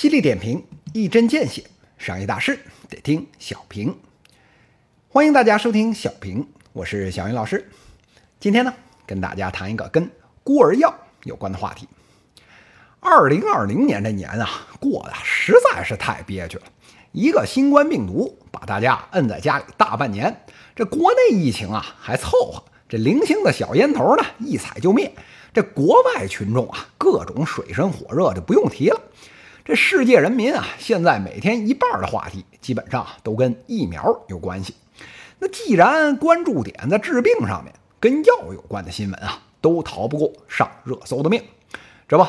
犀利点评，一针见血。商业大事得听小平。欢迎大家收听小平，我是小云老师。今天呢，跟大家谈一个跟孤儿药有关的话题。二零二零年这年啊，过得实在是太憋屈了。一个新冠病毒把大家摁在家里大半年，这国内疫情啊还凑合，这零星的小烟头呢一踩就灭。这国外群众啊，各种水深火热就不用提了。这世界人民啊，现在每天一半的话题基本上都跟疫苗有关系。那既然关注点在治病上面，跟药有关的新闻啊，都逃不过上热搜的命。这不，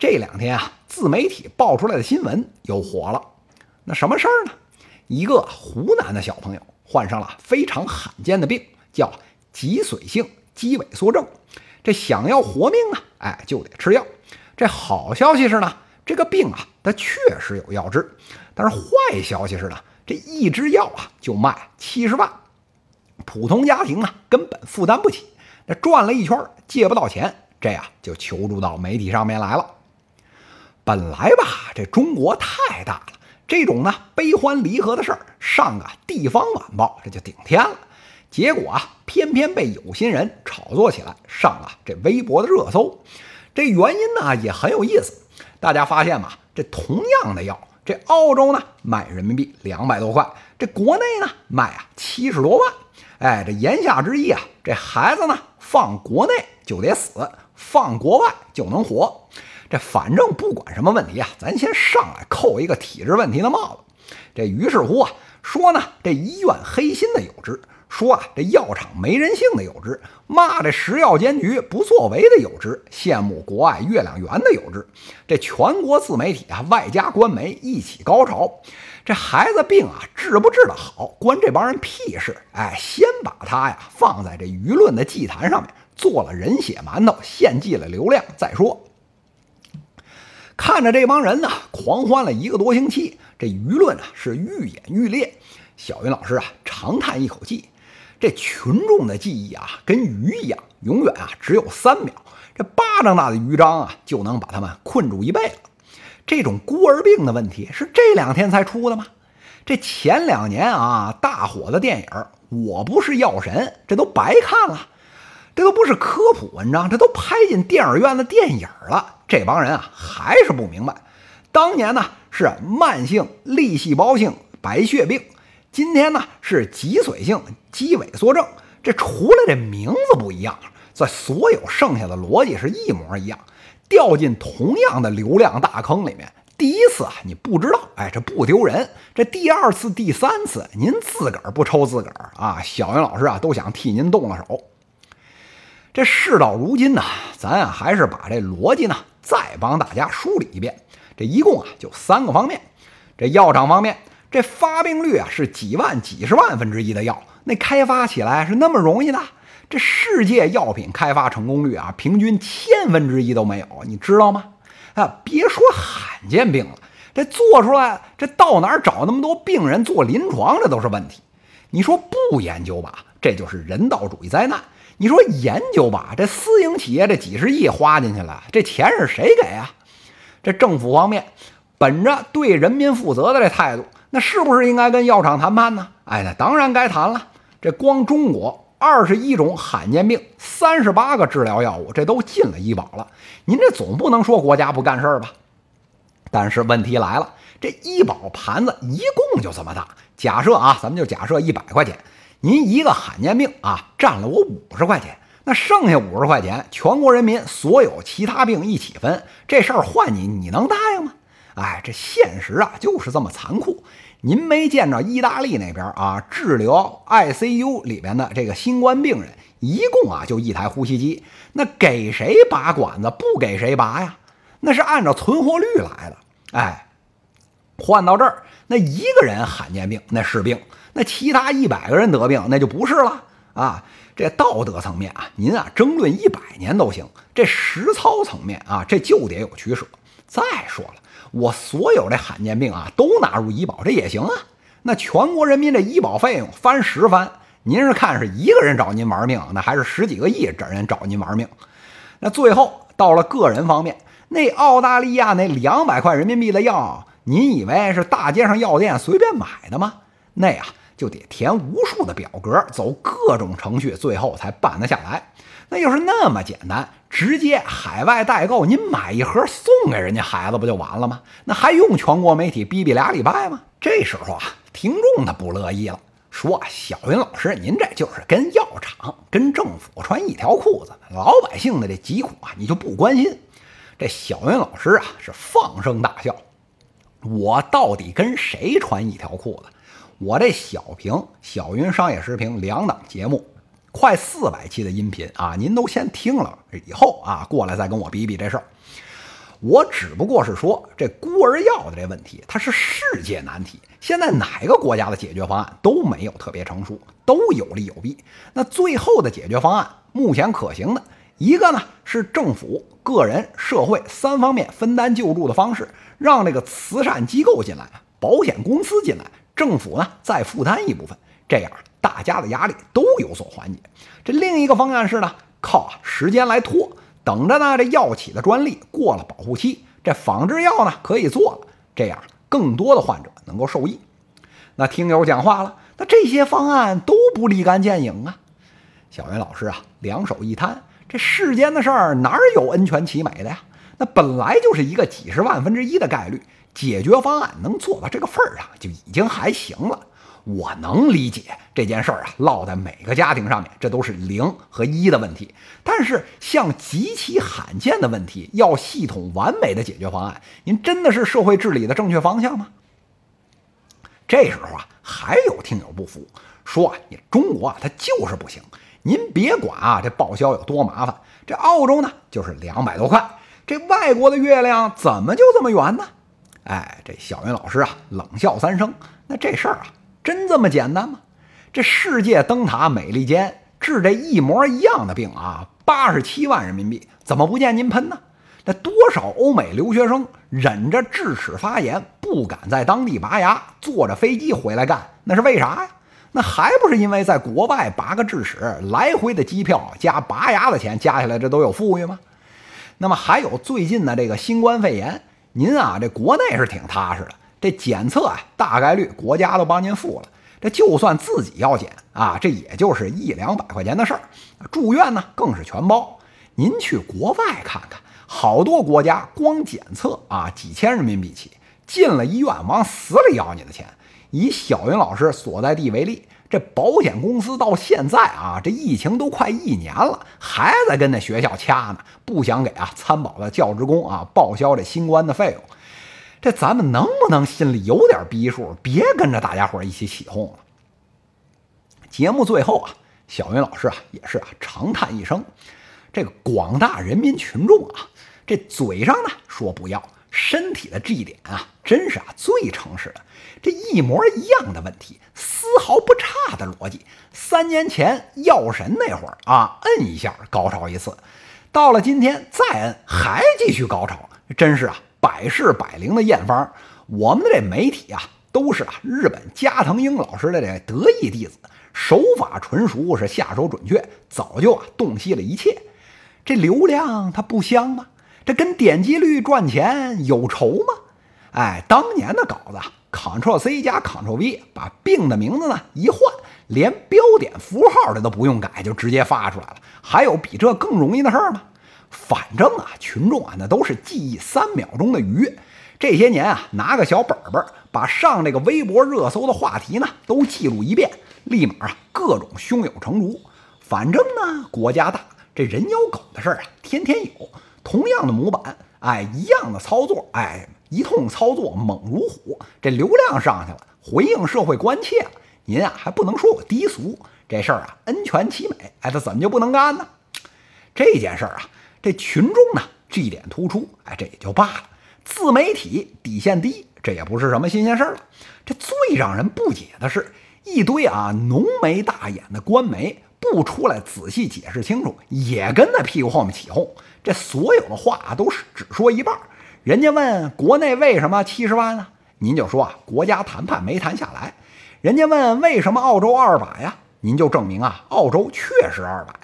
这两天啊，自媒体爆出来的新闻又火了。那什么事儿呢？一个湖南的小朋友患上了非常罕见的病，叫脊髓性肌萎缩症。这想要活命啊，哎，就得吃药。这好消息是呢。这个病啊，它确实有药治，但是坏消息是呢，这一支药啊就卖七十万，普通家庭啊根本负担不起。那转了一圈借不到钱，这呀就求助到媒体上面来了。本来吧，这中国太大了，这种呢悲欢离合的事儿上个地方晚报这就顶天了。结果啊，偏偏被有心人炒作起来，上了这微博的热搜。这原因呢也很有意思。大家发现吗？这同样的药，这澳洲呢卖人民币两百多块，这国内呢卖啊七十多万。哎，这言下之意啊，这孩子呢放国内就得死，放国外就能活。这反正不管什么问题啊，咱先上来扣一个体制问题的帽子。这于是乎啊，说呢这医院黑心的有之。说啊，这药厂没人性的有之；骂这食药监局不作为的有之；羡慕国外月亮圆的有之。这全国自媒体啊，外加官媒一起高潮。这孩子病啊，治不治得好，关这帮人屁事！哎，先把他呀放在这舆论的祭坛上面，做了人血馒头，献祭了流量再说。看着这帮人呢，狂欢了一个多星期，这舆论啊是愈演愈烈。小云老师啊，长叹一口气。这群众的记忆啊，跟鱼一样，永远啊只有三秒。这巴掌大的鱼章啊，就能把他们困住一辈子。这种孤儿病的问题是这两天才出的吗？这前两年啊，大火的电影《我不是药神》，这都白看了。这都不是科普文章，这都拍进电影院的电影了。这帮人啊，还是不明白，当年呢是慢性粒细胞性白血病。今天呢是脊髓性肌萎缩症，这除了这名字不一样，在所有剩下的逻辑是一模一样，掉进同样的流量大坑里面。第一次啊你不知道，哎这不丢人；这第二次、第三次您自个儿不抽自个儿啊，小云老师啊都想替您动了手。这事到如今呢，咱啊还是把这逻辑呢再帮大家梳理一遍。这一共啊就三个方面，这药厂方面。这发病率啊是几万几十万分之一的药，那开发起来是那么容易的？这世界药品开发成功率啊，平均千分之一都没有，你知道吗？啊，别说罕见病了，这做出来，这到哪儿找那么多病人做临床，这都是问题。你说不研究吧，这就是人道主义灾难；你说研究吧，这私营企业这几十亿花进去了，这钱是谁给啊？这政府方面，本着对人民负责的这态度。那是不是应该跟药厂谈判呢？哎，那当然该谈了。这光中国二十一种罕见病，三十八个治疗药物，这都进了医保了。您这总不能说国家不干事儿吧？但是问题来了，这医保盘子一共就这么大。假设啊，咱们就假设一百块钱，您一个罕见病啊占了我五十块钱，那剩下五十块钱，全国人民所有其他病一起分，这事儿换你，你能答应吗？哎，这现实啊就是这么残酷。您没见着意大利那边啊，治疗 ICU 里边的这个新冠病人，一共啊就一台呼吸机，那给谁拔管子，不给谁拔呀？那是按照存活率来的。哎，换到这儿，那一个人罕见病那是病，那其他一百个人得病那就不是了啊。这道德层面啊，您啊争论一百年都行。这实操层面啊，这就得有取舍。再说了。我所有的罕见病啊，都纳入医保，这也行啊。那全国人民这医保费用翻十番，您是看是一个人找您玩命，那还是十几个亿整人找您玩命？那最后到了个人方面，那澳大利亚那两百块人民币的药，您以为是大街上药店随便买的吗？那呀，就得填无数的表格，走各种程序，最后才办得下来。那要是那么简单，直接海外代购，您买一盒送给人家孩子不就完了吗？那还用全国媒体逼逼俩礼拜吗？这时候啊，听众他不乐意了，说：“小云老师，您这就是跟药厂、跟政府穿一条裤子，老百姓的这疾苦啊，你就不关心。”这小云老师啊，是放声大笑：“我到底跟谁穿一条裤子？我这小平小云商业时评两档节目。”快四百期的音频啊，您都先听了，以后啊过来再跟我比比这事儿。我只不过是说，这孤儿药的这问题，它是世界难题。现在哪个国家的解决方案都没有特别成熟，都有利有弊。那最后的解决方案，目前可行的一个呢，是政府、个人、社会三方面分担救助的方式，让这个慈善机构进来，保险公司进来，政府呢再负担一部分，这样。大家的压力都有所缓解。这另一个方案是呢，靠时间来拖，等着呢这药企的专利过了保护期，这仿制药呢可以做了，这样更多的患者能够受益。那听友讲话了，那这些方案都不立竿见影啊。小袁老师啊，两手一摊，这世间的事儿哪有恩全其美的呀？那本来就是一个几十万分之一的概率，解决方案能做到这个份儿上就已经还行了。我能理解这件事儿啊，落在每个家庭上面，这都是零和一的问题。但是像极其罕见的问题，要系统完美的解决方案，您真的是社会治理的正确方向吗？这时候啊，还有听友不服，说啊，你中国啊，它就是不行。您别管啊，这报销有多麻烦，这澳洲呢就是两百多块，这外国的月亮怎么就这么圆呢？哎，这小云老师啊，冷笑三声，那这事儿啊。真这么简单吗？这世界灯塔美利坚治这一模一样的病啊，八十七万人民币，怎么不见您喷呢？那多少欧美留学生忍着智齿发炎不敢在当地拔牙，坐着飞机回来干，那是为啥呀？那还不是因为在国外拔个智齿，来回的机票加拔牙的钱加起来，这都有富裕吗？那么还有最近的这个新冠肺炎，您啊，这国内是挺踏实的。这检测啊，大概率国家都帮您付了。这就算自己要检啊，这也就是一两百块钱的事儿。住院呢，更是全包。您去国外看看，好多国家光检测啊，几千人民币起。进了医院，往死里要你的钱。以小云老师所在地为例，这保险公司到现在啊，这疫情都快一年了，还在跟那学校掐呢，不想给啊参保的教职工啊报销这新冠的费用。这咱们能不能心里有点逼数，别跟着大家伙一起起哄了？节目最后啊，小云老师啊也是啊长叹一声：“这个广大人民群众啊，这嘴上呢说不要，身体的这一点啊，真是啊最诚实的。这一模一样的问题，丝毫不差的逻辑。三年前药神那会儿啊，摁一下高潮一次，到了今天再摁还继续高潮，真是啊。”百试百灵的验方，我们的这媒体啊，都是啊日本加藤鹰老师的这得意弟子，手法纯熟，是下手准确，早就啊洞悉了一切。这流量它不香吗？这跟点击率赚钱有仇吗？哎，当年的稿子，Ctrl C 加 Ctrl V，把病的名字呢一换，连标点符号的都不用改，就直接发出来了。还有比这更容易的事儿吗？反正啊，群众啊，那都是记忆三秒钟的鱼。这些年啊，拿个小本本，把上这个微博热搜的话题呢都记录一遍，立马啊各种胸有成竹。反正呢，国家大，这人咬狗的事儿啊天天有。同样的模板，哎，一样的操作，哎，一通操作猛如虎，这流量上去了，回应社会关切了。您啊还不能说我低俗，这事儿啊恩全其美，哎，他怎么就不能干呢？这件事儿啊。这群众呢，这一点突出，哎，这也就罢了。自媒体底线低，这也不是什么新鲜事儿了。这最让人不解的是，一堆啊浓眉大眼的官媒不出来仔细解释清楚，也跟在屁股后面起哄。这所有的话都是只说一半。人家问国内为什么七十万呢，您就说啊国家谈判没谈下来。人家问为什么澳洲二百呀，您就证明啊澳洲确实二百。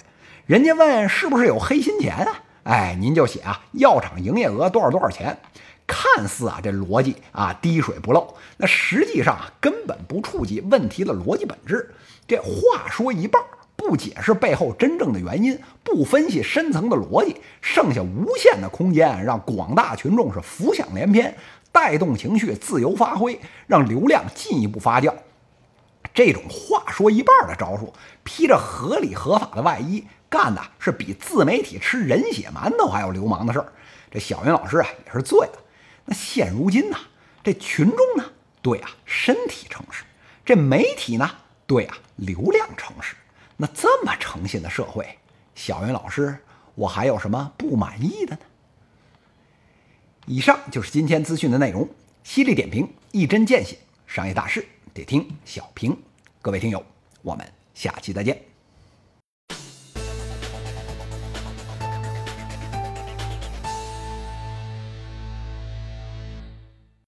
人家问是不是有黑心钱啊？哎，您就写啊，药厂营业额多少多少钱？看似啊这逻辑啊滴水不漏，那实际上啊根本不触及问题的逻辑本质。这话说一半，不解释背后真正的原因，不分析深层的逻辑，剩下无限的空间让广大群众是浮想联翩，带动情绪自由发挥，让流量进一步发酵。这种话说一半的招数，披着合理合法的外衣，干的是比自媒体吃人血馒头还要流氓的事儿。这小云老师啊也是醉了。那现如今呢，这群众呢，对啊，身体诚实；这媒体呢，对啊，流量诚实。那这么诚信的社会，小云老师，我还有什么不满意的呢？以上就是今天资讯的内容，犀利点评，一针见血，商业大事得听小平。各位听友，我们下期再见。